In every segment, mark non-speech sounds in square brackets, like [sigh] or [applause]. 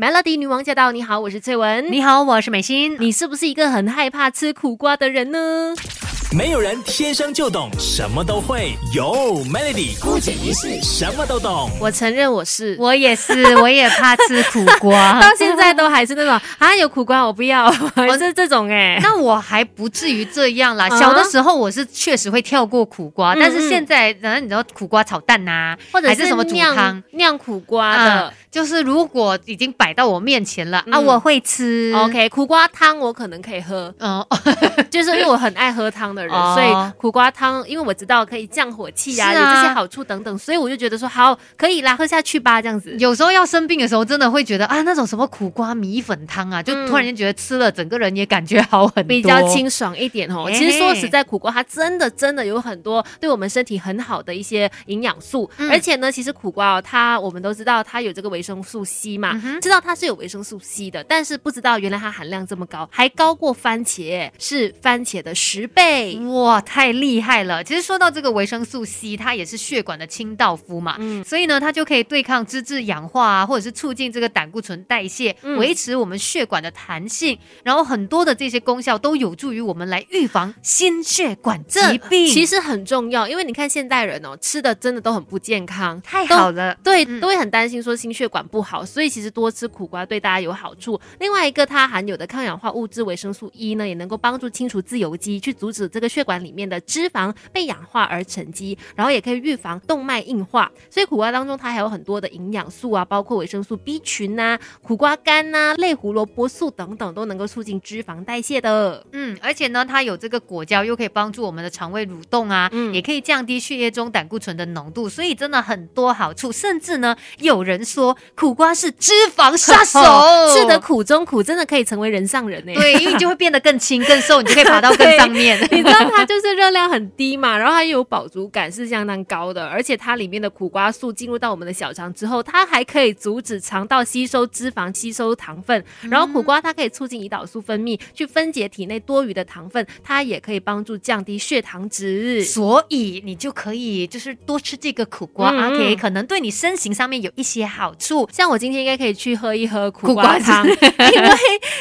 Melody 女王驾到！你好，我是翠文。你好，我是美心。你是不是一个很害怕吃苦瓜的人呢？没有人天生就懂什么都会，有 Melody 姑姐一世什么都懂。我承认我是，我也是，[laughs] 我也怕吃苦瓜，[laughs] 到现在都还是那种啊，有苦瓜我不要，[laughs] 我是这种哎。那我还不至于这样啦。小的时候我是确实会跳过苦瓜，但是现在，反正你知道苦瓜炒蛋呐，或者是什么煮汤酿苦瓜的。就是如果已经摆到我面前了啊，我会吃。OK，苦瓜汤我可能可以喝。嗯，就是因为我很爱喝汤的人，所以苦瓜汤，因为我知道可以降火气啊，有这些好处等等，所以我就觉得说好可以啦，喝下去吧，这样子。有时候要生病的时候，真的会觉得啊，那种什么苦瓜米粉汤啊，就突然间觉得吃了整个人也感觉好很多，比较清爽一点哦。其实说实在，苦瓜它真的真的有很多对我们身体很好的一些营养素，而且呢，其实苦瓜哦，它我们都知道它有这个维生素 C。嘛，知道它是有维生素 C 的，但是不知道原来它含量这么高，还高过番茄，是番茄的十倍，哇，太厉害了！其实说到这个维生素 C，它也是血管的清道夫嘛，嗯，所以呢，它就可以对抗脂质氧化啊，或者是促进这个胆固醇代谢，维持我们血管的弹性，然后很多的这些功效都有助于我们来预防心血管疾病，其实很重要，因为你看现代人哦，吃的真的都很不健康，太好了，对，都会很担心说心血管不好，所以。其实多吃苦瓜对大家有好处。另外一个，它含有的抗氧化物质维生素 E 呢，也能够帮助清除自由基，去阻止这个血管里面的脂肪被氧化而沉积，然后也可以预防动脉硬化。所以苦瓜当中它还有很多的营养素啊，包括维生素 B 群呐、苦瓜干呐、类胡萝卜素等等，都能够促进脂肪代谢的。嗯，而且呢，它有这个果胶，又可以帮助我们的肠胃蠕动啊，嗯，也可以降低血液中胆固醇的浓度，所以真的很多好处。甚至呢，有人说苦瓜是。脂肪杀手，[laughs] 吃得苦中苦，真的可以成为人上人呢。对，因为你就会变得更轻、更瘦，你就可以爬到更上面。[laughs] 你知道它就是热量很低嘛，然后它又有饱足感，是相当高的。而且它里面的苦瓜素进入到我们的小肠之后，它还可以阻止肠道吸收脂肪、吸收糖分。然后苦瓜它可以促进胰岛素分泌，去分解体内多余的糖分，它也可以帮助降低血糖值。所以你就可以就是多吃这个苦瓜，OK，可能对你身形上面有一些好处。像我今天。应该可以去喝一喝苦瓜汤，因为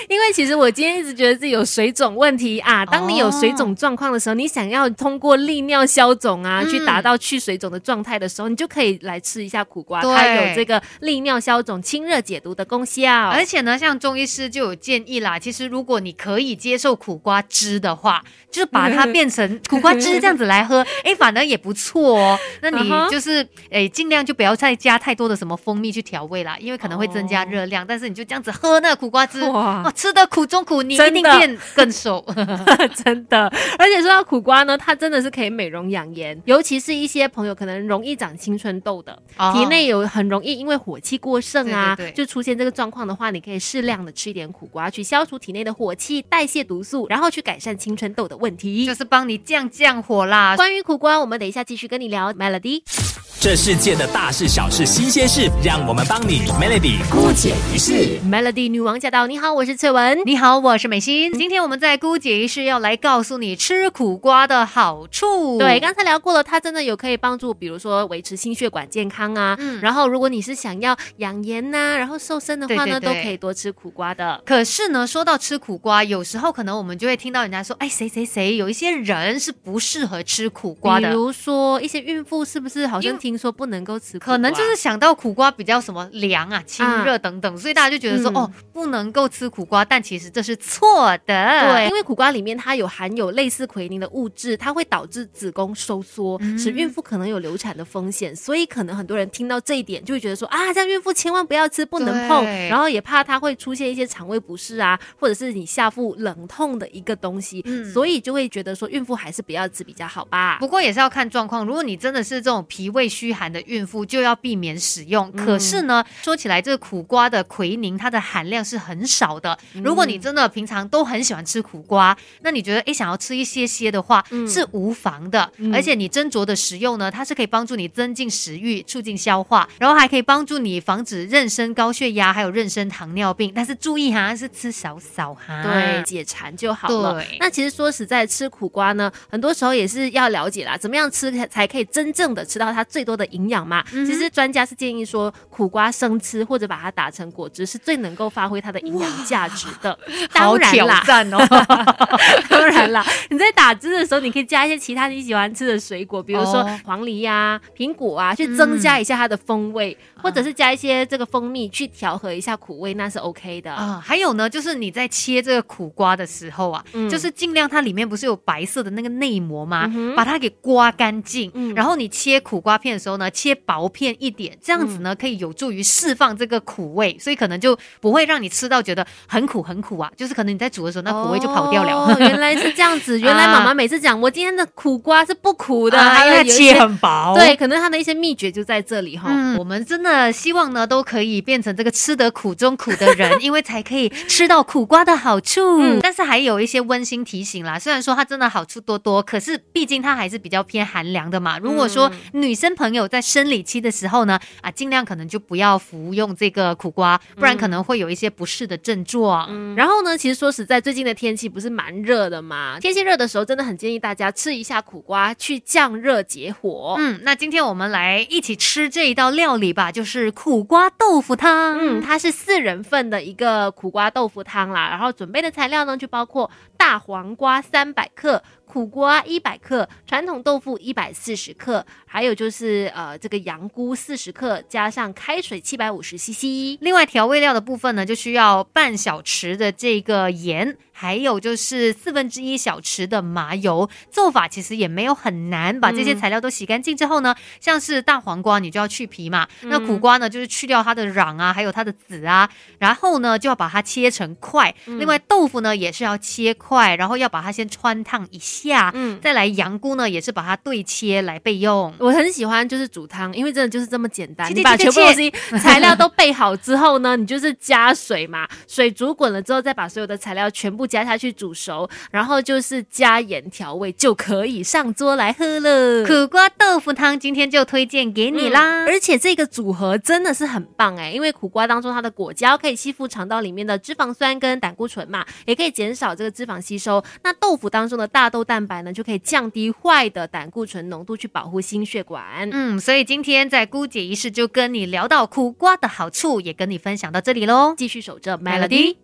因为其实我今天一直觉得自己有水肿问题啊。当你有水肿状况的时候，你想要通过利尿消肿啊，去达到去水肿的状态的时候，你就可以来吃一下苦瓜，它有这个利尿消肿、清热解毒的功效。而且呢，像中医师就有建议啦，其实如果你可以接受苦瓜汁的话，就是把它变成 [laughs] 苦瓜汁这样子来喝，[laughs] 哎，反而也不错哦。那你就是哎，尽量就不要再加太多的什么蜂蜜去调味啦，因为可能。会增加热量，但是你就这样子喝那个苦瓜汁，哇，吃的苦中苦，你一定变更瘦，[laughs] 真的。而且说到苦瓜呢，它真的是可以美容养颜，尤其是一些朋友可能容易长青春痘的，体内有很容易因为火气过盛啊，就出现这个状况的话，你可以适量的吃一点苦瓜，去消除体内的火气，代谢毒素，然后去改善青春痘的问题，就是帮你降降火啦。关于苦瓜，我们等一下继续跟你聊。Melody。这世界的大事小事新鲜事，让我们帮你 Melody 姑姐一世。Melody 女王驾到！你好，我是翠文。你好，我是美心。今天我们在姑姐一世要来告诉你吃苦瓜的好处。对，刚才聊过了，它真的有可以帮助，比如说维持心血管健康啊。嗯。然后，如果你是想要养颜呐，然后瘦身的话呢，都可以多吃苦瓜的。可是呢，说到吃苦瓜，有时候可能我们就会听到人家说，哎，谁谁谁，有一些人是不适合吃苦瓜的。比如说一些孕妇，是不是好像？听说不能够吃，可能就是想到苦瓜比较什么凉啊、清热等等，所以大家就觉得说哦，不能够吃苦瓜。但其实这是错的，对，因为苦瓜里面它有含有类似奎宁的物质，它会导致子宫收缩，使孕妇可能有流产的风险。所以可能很多人听到这一点就会觉得说啊，这样孕妇千万不要吃，不能碰。然后也怕它会出现一些肠胃不适啊，或者是你下腹冷痛的一个东西，所以就会觉得说孕妇还是不要吃比较好吧。不过也是要看状况，如果你真的是这种脾胃。虚寒的孕妇就要避免使用。可是呢，说起来这个苦瓜的奎宁，它的含量是很少的。如果你真的平常都很喜欢吃苦瓜，那你觉得诶想要吃一些些的话是无妨的。而且你斟酌的食用呢，它是可以帮助你增进食欲、促进消化，然后还可以帮助你防止妊娠高血压，还有妊娠糖尿病。但是注意哈，是吃少少哈，对，解馋就好了。那其实说实在，吃苦瓜呢，很多时候也是要了解啦，怎么样吃才可以真正的吃到它最。多的营养嘛。嗯其实专家是建议说，苦瓜生吃或者把它打成果汁是最能够发挥它的营养价值的。当然啦。[laughs] 当然啦，你在打汁的时候，你可以加一些其他你喜欢吃的水果，比如说哦黄梨呀、苹果啊，去增加一下它的风味，嗯或者是加一些这个蜂蜜去调和一下苦味，那是 OK 的。啊，还有呢，就是你在切这个苦瓜的时候啊，嗯就是尽量它里面不是有白色的那个内膜吗？嗯把它给刮干净，嗯然后你切苦瓜片的时候呢，切薄片一点，这样子呢、可以有助于释放这个苦味，所以可能就不会让你吃到觉得很苦很苦啊，就是可能你在煮的时候那苦味就跑掉了。哦原来是这样子，[laughs] 原来妈妈每次讲我今天的苦瓜是不苦的，啊因为它还很薄，对，可能它的一些秘诀就在这里哈。嗯，我们真的希望呢，都可以变成这个吃得苦中苦的人，[laughs] 因为才可以吃到苦瓜的好处。嗯但是还有一些温馨提醒啦，虽然说它真的好处多多，可是毕竟它还是比较偏寒凉的嘛。如果说女生朋友在生理期的时候呢，啊，尽量可能就不要服用这个苦瓜，不然可能会有一些不适的症状。嗯然后呢，其实说实在，最近的天气不是蛮热的嘛？天气热的时候，真的很建议大家吃一下苦瓜，去降热解火。嗯，那今天我们来一起吃这一道料理吧，就是苦瓜豆腐汤。嗯，它是四人份的一个苦瓜豆腐汤啦，然后准备的材料呢就包括大黄瓜三百克。苦瓜一百克，传统豆腐一百四十克，还有就是呃这个羊菇四十克，加上开水七百五十 CC。另外调味料的部分呢，就需要半小匙的这个盐，还有就是四分之一小匙的麻油。做法其实也没有很难，把这些材料都洗干净之后呢，像是大黄瓜你就要去皮嘛，那苦瓜呢就是去掉它的瓤啊，还有它的籽啊，然后呢就要把它切成块。另外豆腐呢也是要切块，然后要把它先穿烫一下。嗯，再来羊菇呢也是把它对切来备用。我很喜欢就是煮汤，因为真的就是这么简单。你把全部东西 [laughs] [laughs] 材料都备好之后呢，你就是加水嘛，水煮滚了之后，再把所有的材料全部加下去煮熟，然后就是加盐调味，就可以上桌来喝了。苦瓜豆腐汤今天就推荐给你啦。而且这个组合真的是很棒哎，因为苦瓜当中它的果胶可以吸附肠道里面的脂肪酸跟胆固醇嘛，也可以减少这个脂肪吸收。那豆腐当中的大豆蛋白呢，就可以降低坏的胆固醇浓度，去保护心血管。嗯，所以今天在姑姐仪式就跟你聊到苦瓜的好处，也跟你分享到这里喽。继续守着 Melody。